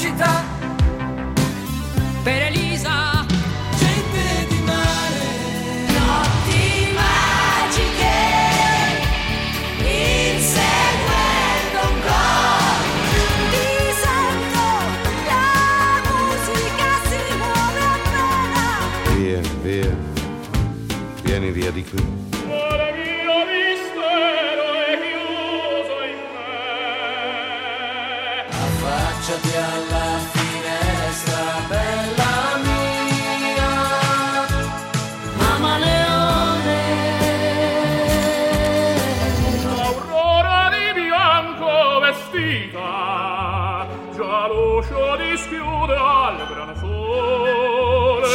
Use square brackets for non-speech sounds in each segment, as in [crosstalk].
città per Elisa. Gente di mare, notti magiche, inseguendo un coro. Ti sento, la musica si muove appena. Via, via, vieni via di qui.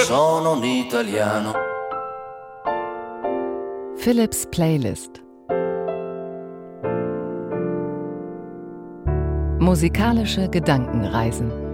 Sono un italiano. Philips Playlist. Musikalische Gedankenreisen.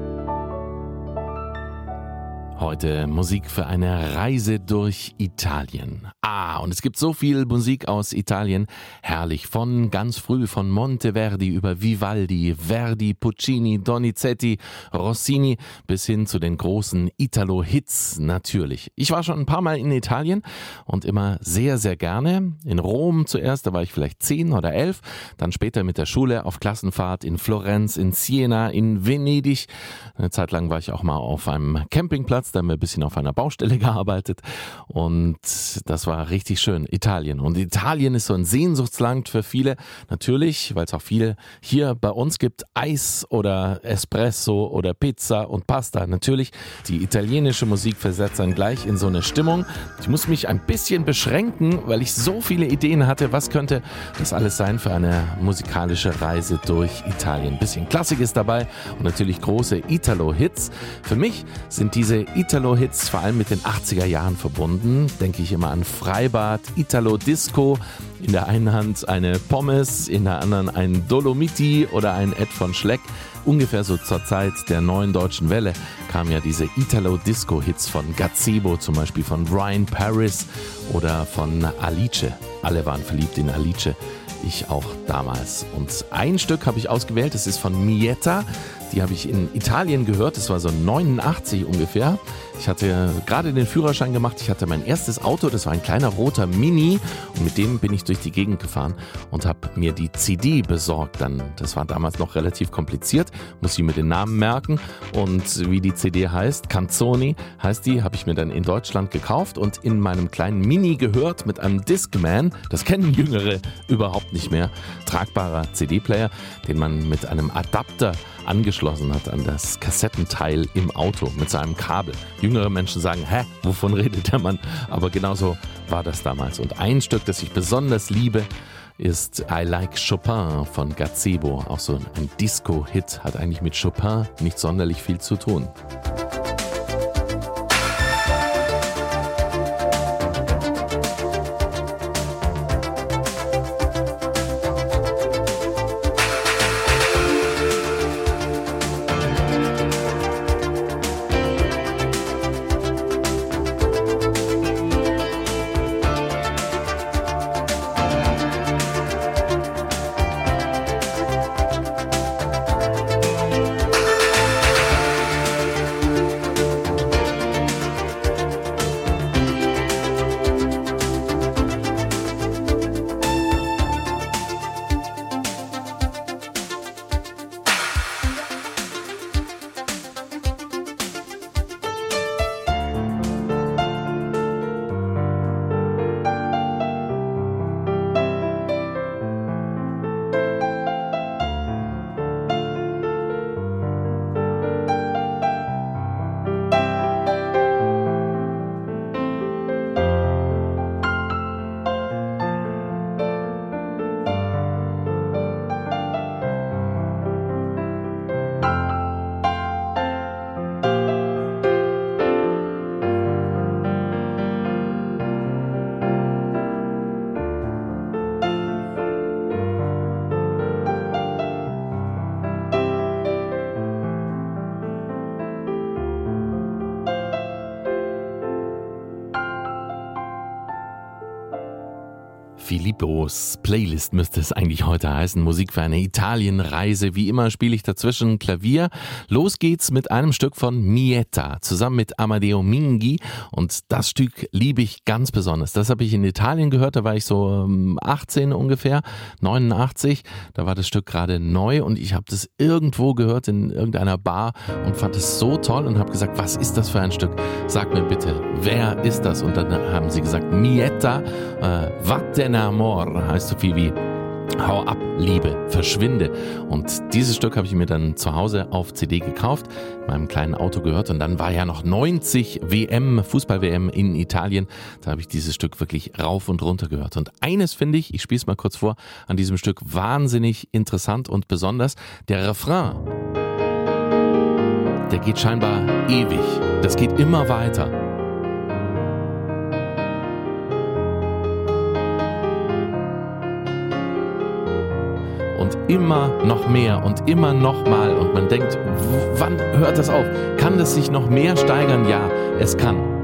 Heute Musik für eine Reise durch Italien. Ah, und es gibt so viel Musik aus Italien. Herrlich. Von ganz früh von Monteverdi über Vivaldi, Verdi, Puccini, Donizetti, Rossini bis hin zu den großen Italo-Hits natürlich. Ich war schon ein paar Mal in Italien und immer sehr, sehr gerne. In Rom zuerst, da war ich vielleicht zehn oder elf. Dann später mit der Schule auf Klassenfahrt in Florenz, in Siena, in Venedig. Eine Zeit lang war ich auch mal auf einem Campingplatz, da haben wir ein bisschen auf einer Baustelle [laughs] gearbeitet und das war richtig schön. Italien. Und Italien ist so ein Sehnsuchtsland für viele. Natürlich, weil es auch viel hier bei uns gibt. Eis oder Espresso oder Pizza und Pasta. Natürlich, die italienische Musik versetzt dann gleich in so eine Stimmung. Ich muss mich ein bisschen beschränken, weil ich so viele Ideen hatte. Was könnte das alles sein für eine musikalische Reise durch Italien? Ein bisschen Klassik ist dabei und natürlich große Italo-Hits. Für mich sind diese Italo-Hits vor allem mit den 80er Jahren verbunden. Denke ich immer an Freibad, Italo-Disco. In der einen Hand eine Pommes, in der anderen ein Dolomiti oder ein Ed von Schleck. Ungefähr so zur Zeit der neuen deutschen Welle kamen ja diese Italo-Disco-Hits von Gazebo, zum Beispiel von Brian Paris oder von Alice. Alle waren verliebt in Alice. Ich auch damals. Und ein Stück habe ich ausgewählt, das ist von Mietta. Die habe ich in Italien gehört, das war so 89 ungefähr. Ich hatte gerade den Führerschein gemacht, ich hatte mein erstes Auto, das war ein kleiner roter Mini und mit dem bin ich durch die Gegend gefahren und habe mir die CD besorgt. Dann, das war damals noch relativ kompliziert, muss ich mir den Namen merken und wie die CD heißt, Canzoni heißt die, habe ich mir dann in Deutschland gekauft und in meinem kleinen Mini gehört mit einem Discman. Das kennen Jüngere überhaupt nicht mehr. Tragbarer CD-Player, den man mit einem Adapter angeschlossen hat an das Kassettenteil im Auto mit seinem Kabel. Jüngere Menschen sagen, hä, wovon redet der Mann? Aber genauso war das damals. Und ein Stück, das ich besonders liebe, ist I Like Chopin von Gazebo. Auch so ein Disco-Hit, hat eigentlich mit Chopin nicht sonderlich viel zu tun. Filippos Playlist müsste es eigentlich heute heißen. Musik für eine Italienreise. Wie immer spiele ich dazwischen Klavier. Los geht's mit einem Stück von Mieta zusammen mit Amadeo Minghi. Und das Stück liebe ich ganz besonders. Das habe ich in Italien gehört. Da war ich so 18 ähm, ungefähr, 89. Da war das Stück gerade neu und ich habe das irgendwo gehört in irgendeiner Bar und fand es so toll und habe gesagt, was ist das für ein Stück? Sag mir bitte, wer ist das? Und dann haben sie gesagt, Mieta, äh, Vattena Amor heißt so viel wie Hau ab, Liebe, verschwinde. Und dieses Stück habe ich mir dann zu Hause auf CD gekauft, in meinem kleinen Auto gehört und dann war ja noch 90 WM, Fußball-WM in Italien. Da habe ich dieses Stück wirklich rauf und runter gehört. Und eines finde ich, ich spiele es mal kurz vor, an diesem Stück wahnsinnig interessant und besonders, der Refrain. Der geht scheinbar ewig. Das geht immer weiter. Und immer noch mehr und immer noch mal und man denkt, wann hört das auf? Kann das sich noch mehr steigern? Ja, es kann.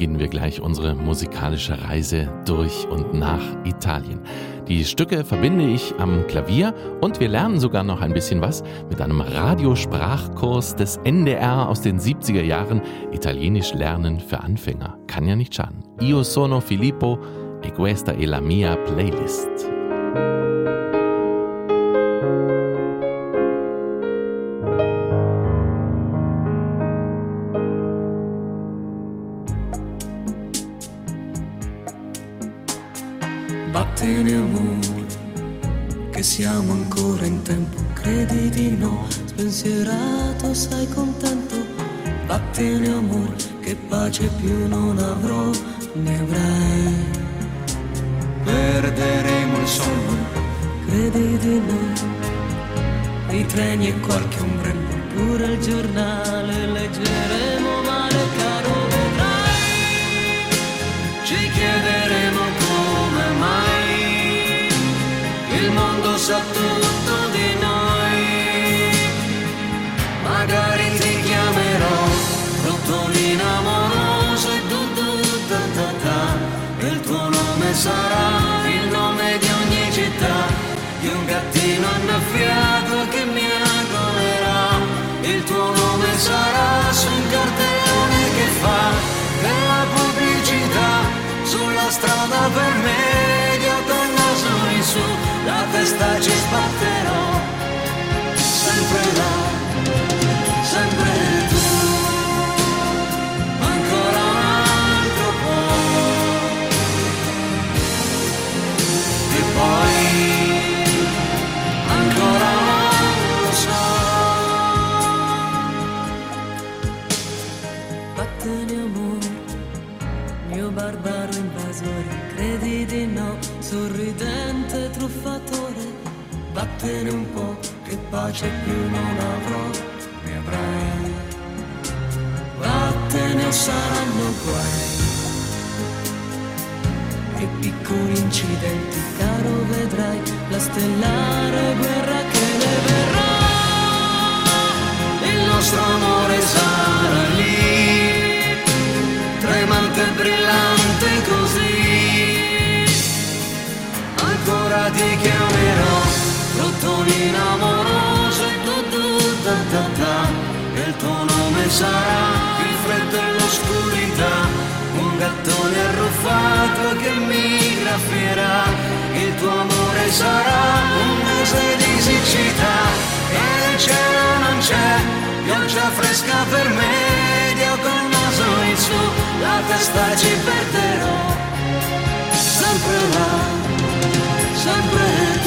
Beginnen wir gleich unsere musikalische Reise durch und nach Italien. Die Stücke verbinde ich am Klavier und wir lernen sogar noch ein bisschen was mit einem Radiosprachkurs des NDR aus den 70er Jahren. Italienisch lernen für Anfänger. Kann ja nicht schaden. Io sono Filippo e questa è la mia playlist. Vattene amore, che siamo ancora in tempo, credi di no, spensierato, sei contento. Vattene amore, che pace più non avrò, ne avrai. Perderemo il sonno, credi di no. I treni e qualche ombrello, pure il giornale leggeremo male, caro vedrai. Ci chiederemo sa tutto di noi. Magari ti chiamerò Rottolina amorosa e tu tu ta ta ta. Il tuo nome sarà il nome di ogni città. Di un gattino annaffiato che mi agolerà. Il tuo nome sarà su un cartellone che fa della pubblicità sulla strada per in su la testa ci sbatterò sempre là stellare guerra che ne verrà. Il nostro amore sarà lì tremante e brillante così. Ancora ti chiamerò, rottolina amorosa tu tu ta ta ta. E il tuo nome sarà il freddo e l'oscurità, un gattone arruffato che mi graffierà. Il tuo amore sarà un mese di siccità. E nel cielo non c'è pioggia fresca per me, Dio col naso in su, la testa ci perderò, sempre là, sempre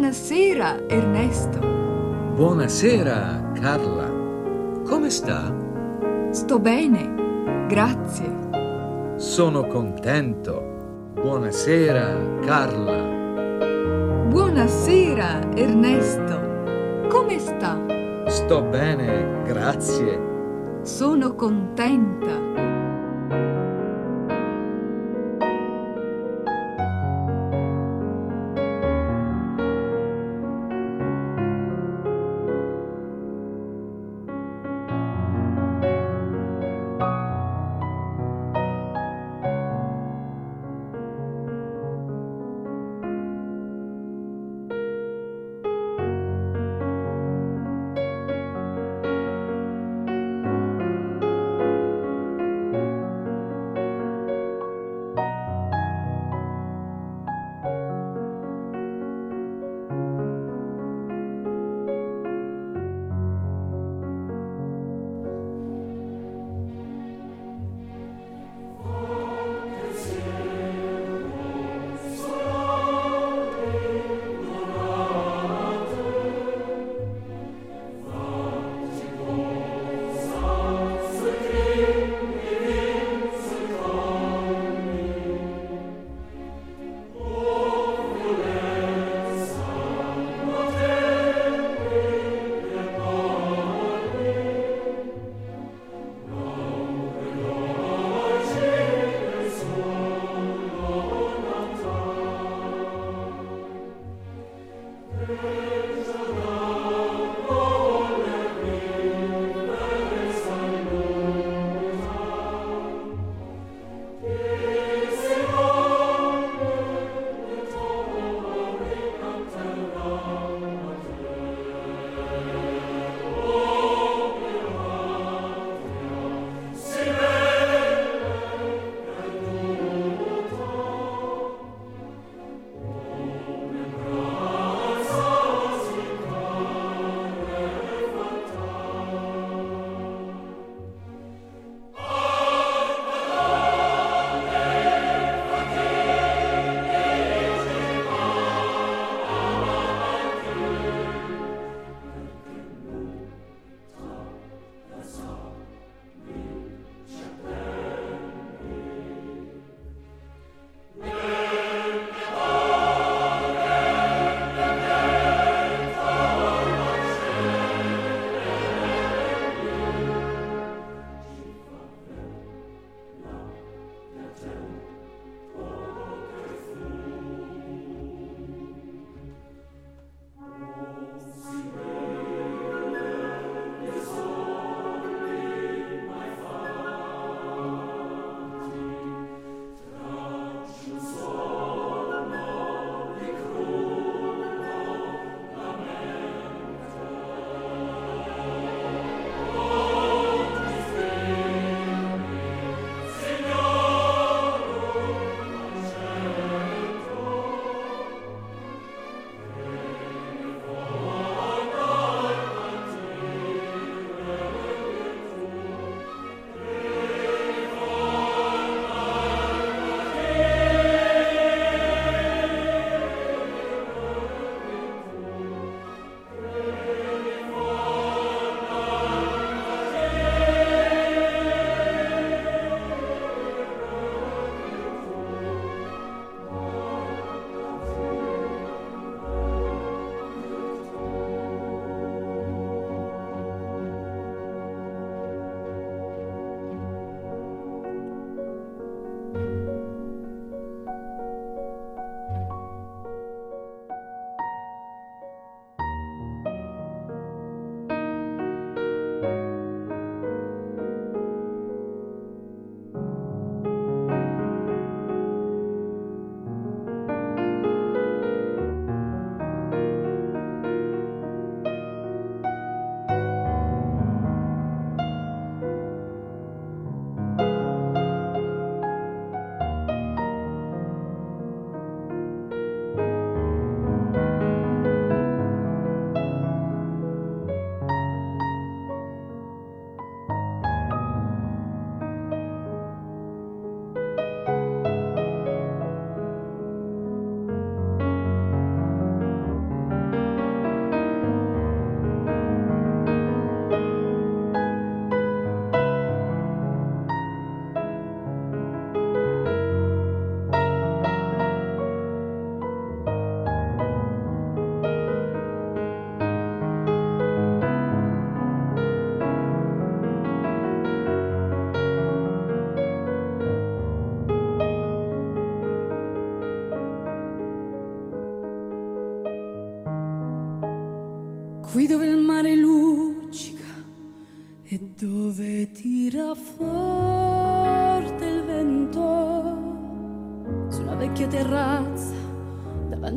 Buonasera, Ernesto. Buonasera, Carla. Come sta? Sto bene, grazie. Sono contento. Buonasera, Carla. Buonasera, Ernesto. Come sta? Sto bene, grazie. Sono contenta.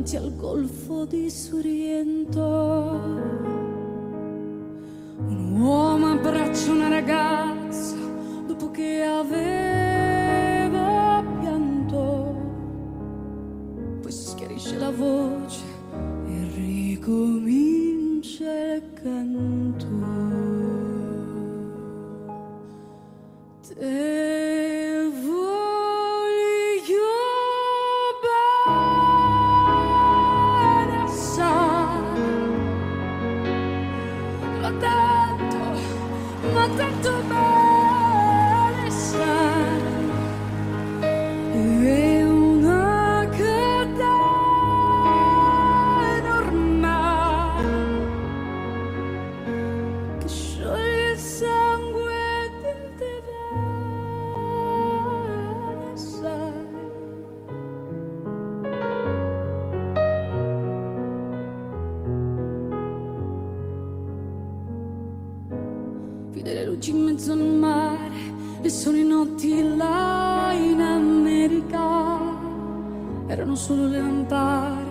davanti al golfo di Sorrento. notti là in America erano solo le lampade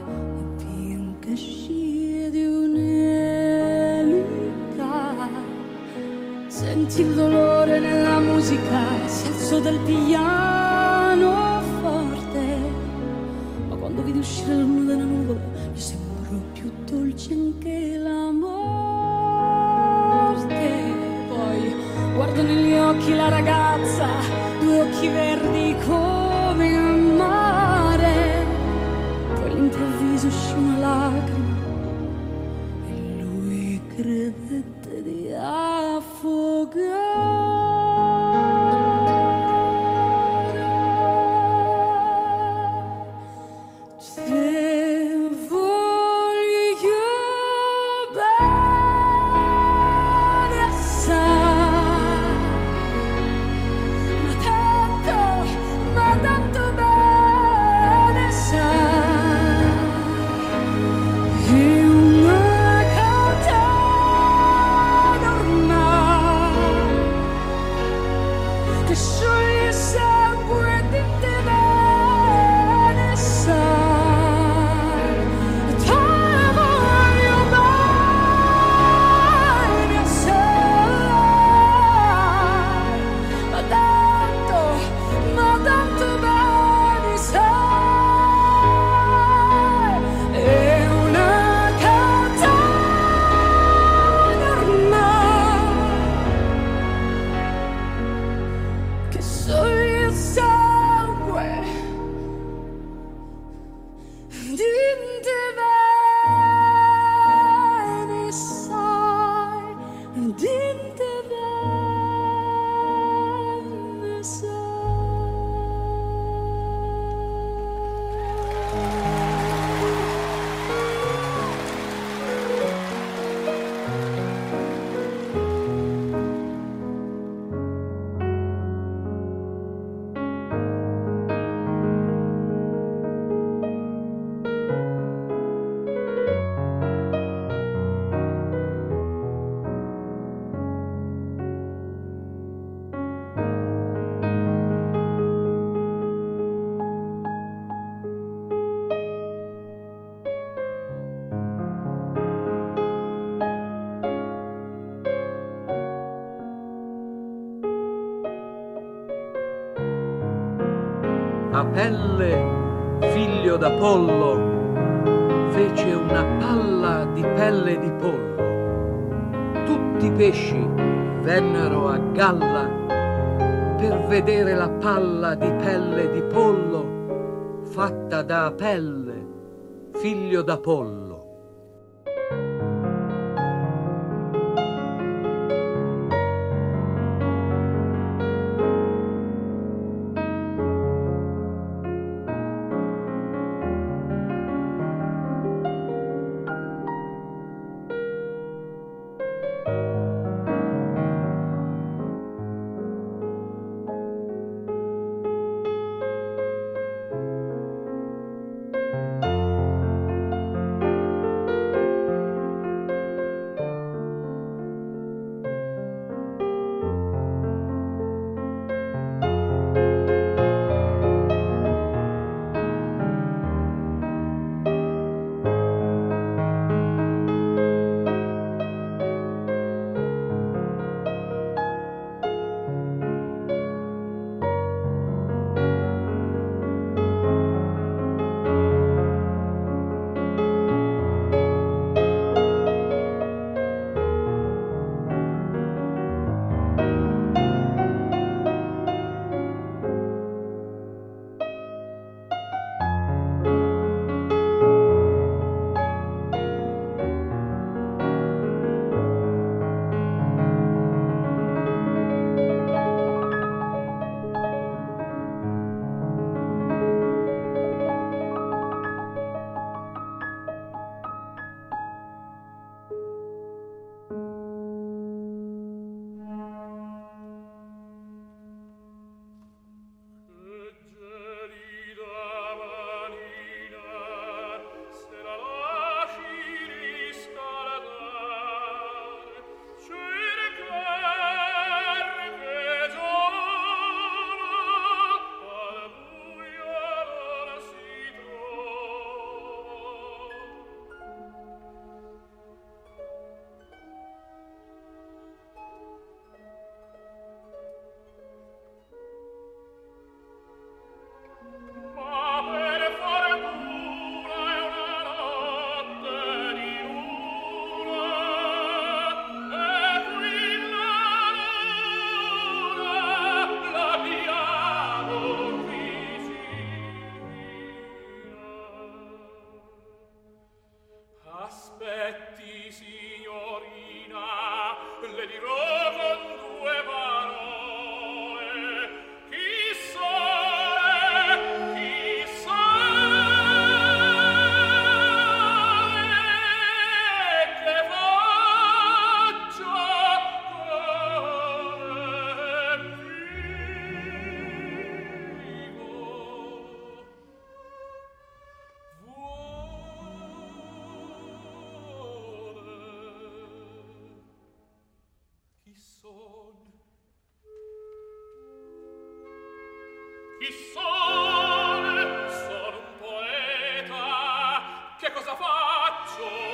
pelle, figlio d'Apollo, fece una palla di pelle di pollo. Tutti i pesci vennero a galla per vedere la palla di pelle di pollo fatta da Apelle, figlio d'Apollo. sole sono un poeta. Che cosa faccio?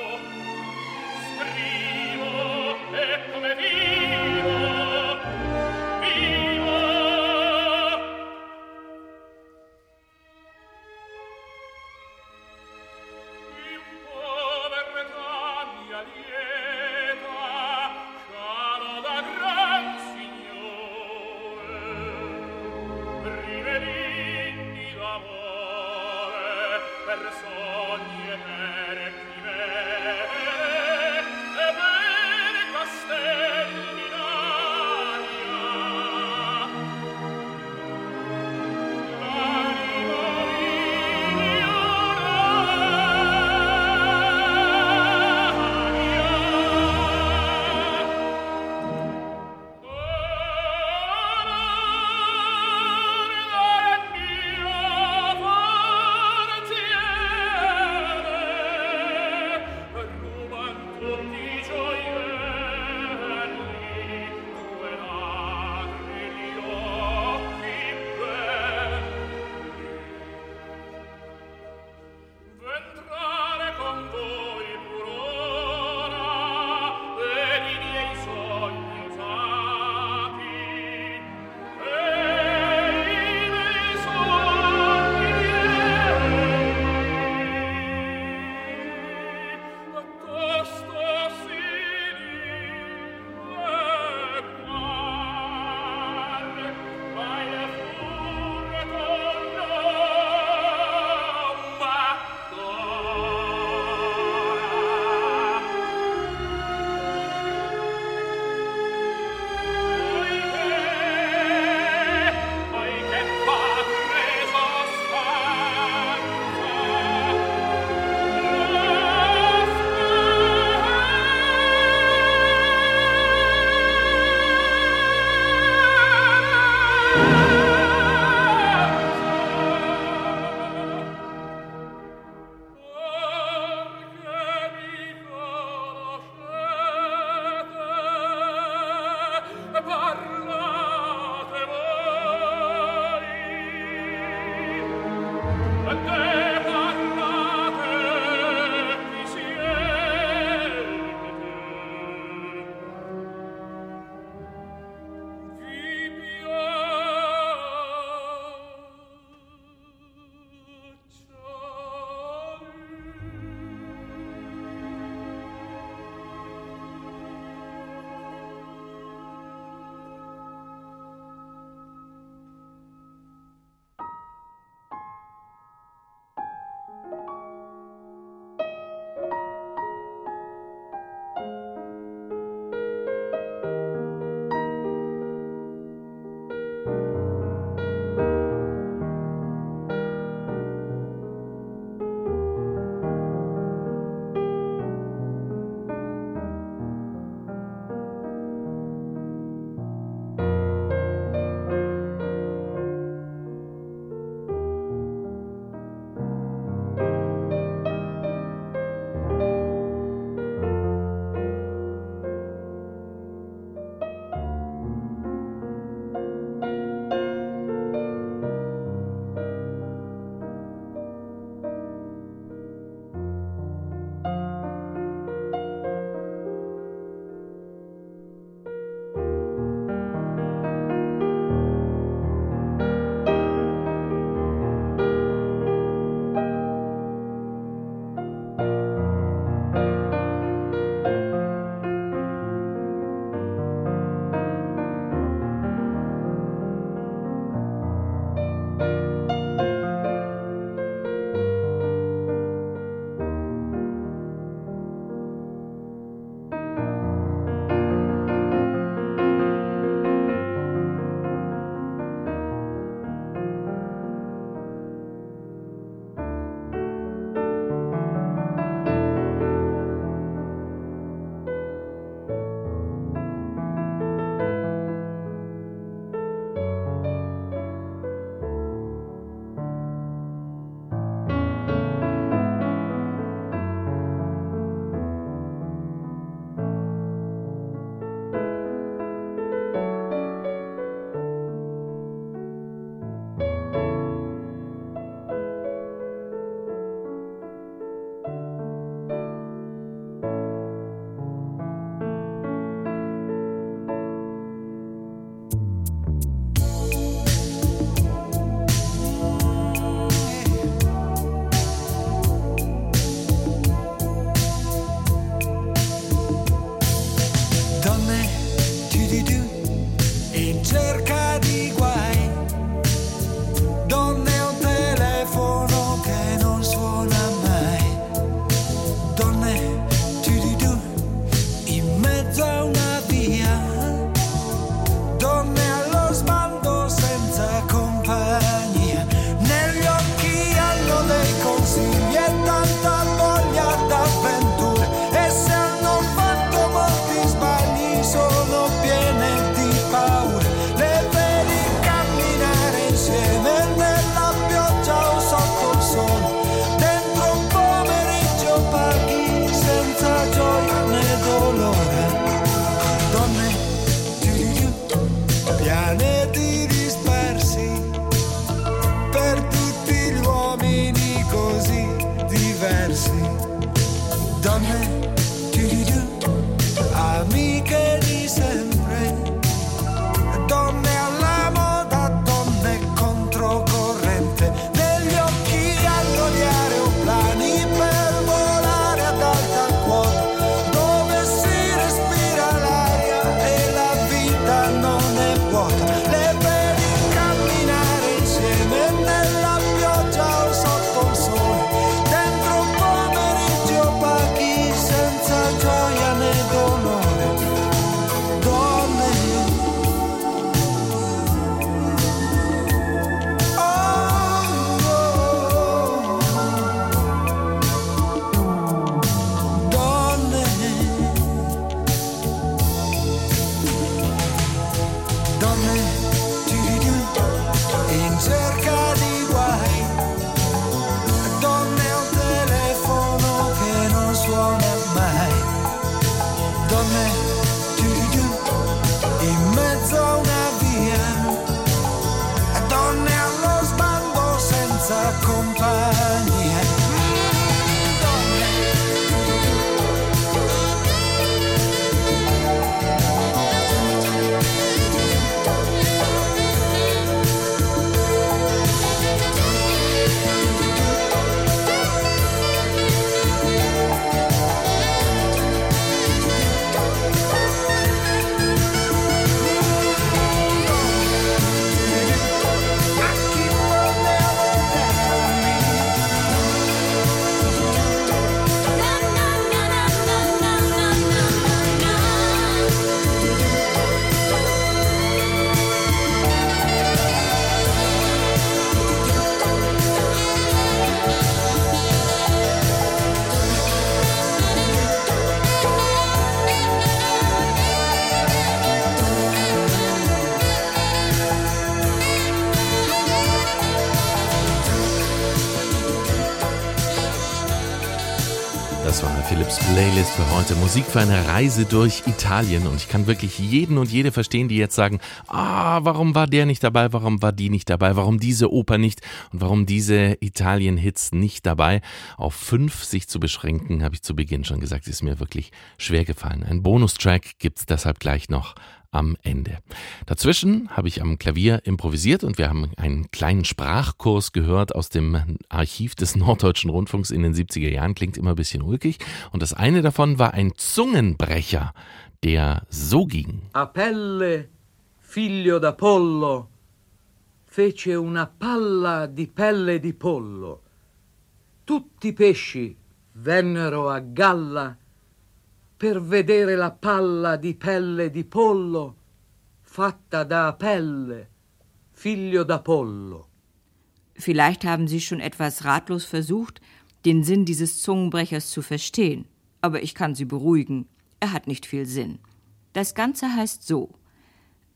Heute. Musik für eine Reise durch Italien. Und ich kann wirklich jeden und jede verstehen, die jetzt sagen, ah, warum war der nicht dabei, warum war die nicht dabei, warum diese Oper nicht und warum diese Italien-Hits nicht dabei. Auf fünf sich zu beschränken, habe ich zu Beginn schon gesagt, ist mir wirklich schwer gefallen. Ein Bonustrack gibt's deshalb gleich noch am Ende. Dazwischen habe ich am Klavier improvisiert und wir haben einen kleinen Sprachkurs gehört aus dem Archiv des [laughs] Norddeutschen Rundfunks in den 70er Jahren. Klingt immer ein bisschen ulkig. Und das eine davon war ein Zungenbrecher, der so ging. Apelle, figlio d'Apollo, fece una palla di pelle di pollo. Tutti i pesci vennero a galla per vedere la palla di pelle di pollo fatta da Apelle, figlio d'Apollo. Vielleicht haben Sie schon etwas ratlos versucht, den Sinn dieses Zungenbrechers zu verstehen. Aber ich kann Sie beruhigen, er hat nicht viel Sinn. Das Ganze heißt so.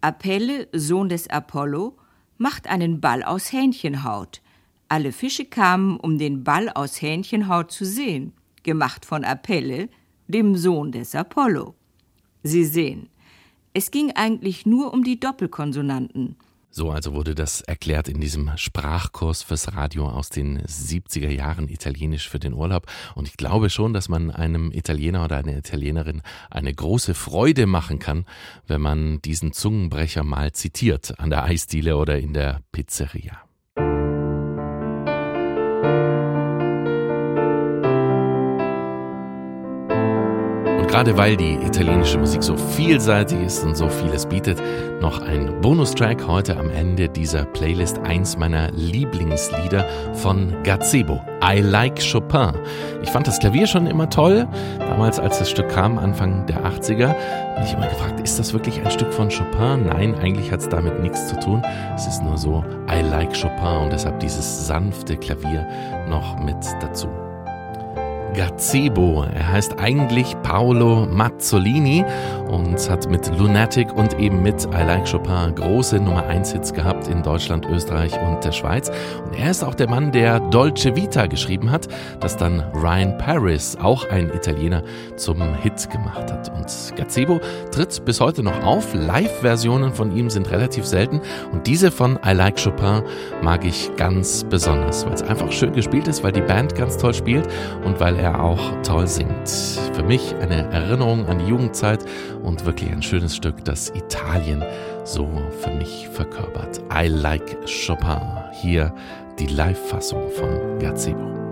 Apelle, Sohn des Apollo, macht einen Ball aus Hähnchenhaut. Alle Fische kamen, um den Ball aus Hähnchenhaut zu sehen, gemacht von Apelle, dem Sohn des Apollo. Sie sehen, es ging eigentlich nur um die Doppelkonsonanten. So also wurde das erklärt in diesem Sprachkurs fürs Radio aus den 70er Jahren Italienisch für den Urlaub. Und ich glaube schon, dass man einem Italiener oder einer Italienerin eine große Freude machen kann, wenn man diesen Zungenbrecher mal zitiert an der Eisdiele oder in der Pizzeria. Gerade weil die italienische Musik so vielseitig ist und so vieles bietet, noch ein Bonustrack heute am Ende dieser Playlist, eins meiner Lieblingslieder von Gazebo. I Like Chopin. Ich fand das Klavier schon immer toll. Damals, als das Stück kam, Anfang der 80er, habe ich immer gefragt, ist das wirklich ein Stück von Chopin? Nein, eigentlich hat es damit nichts zu tun. Es ist nur so, I like Chopin und deshalb dieses sanfte Klavier noch mit dazu. Gazebo. Er heißt eigentlich Paolo Mazzolini und hat mit Lunatic und eben mit I Like Chopin große Nummer 1 Hits gehabt in Deutschland, Österreich und der Schweiz. Und er ist auch der Mann, der Dolce Vita geschrieben hat, das dann Ryan Paris, auch ein Italiener, zum Hit gemacht hat. Und Gazebo tritt bis heute noch auf. Live-Versionen von ihm sind relativ selten und diese von I Like Chopin mag ich ganz besonders, weil es einfach schön gespielt ist, weil die Band ganz toll spielt und weil er auch toll singt. Für mich eine Erinnerung an die Jugendzeit und wirklich ein schönes Stück, das Italien so für mich verkörpert. I like Chopin. Hier die Live-Fassung von Gazebo.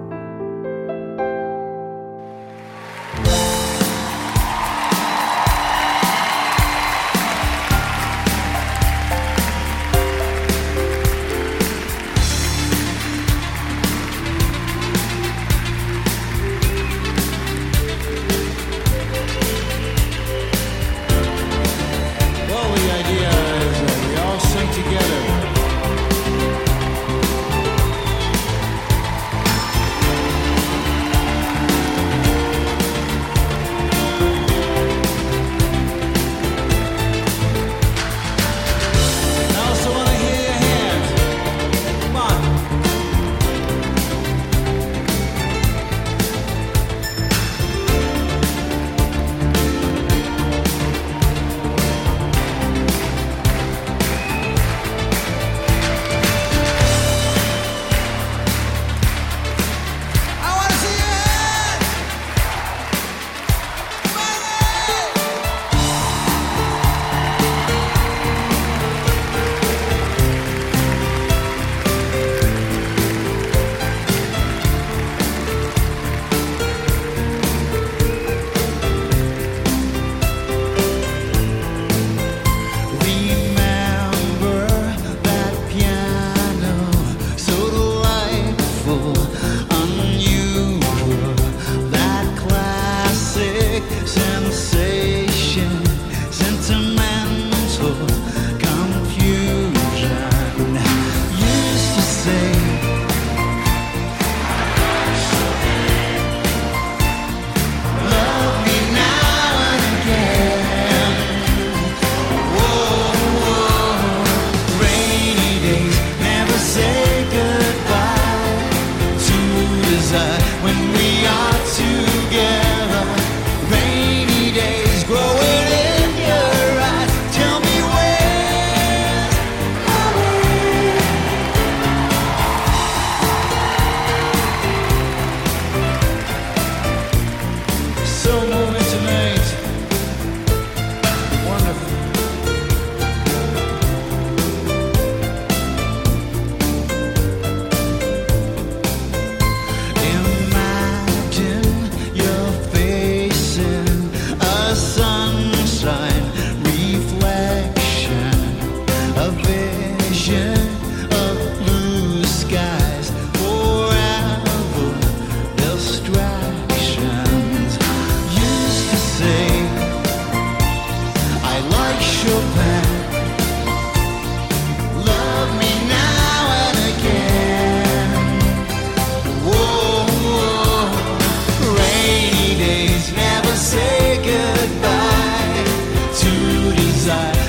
desire.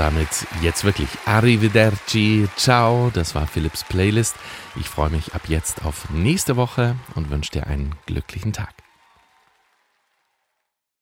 Damit jetzt wirklich Arrivederci, ciao. Das war Philips Playlist. Ich freue mich ab jetzt auf nächste Woche und wünsche dir einen glücklichen Tag.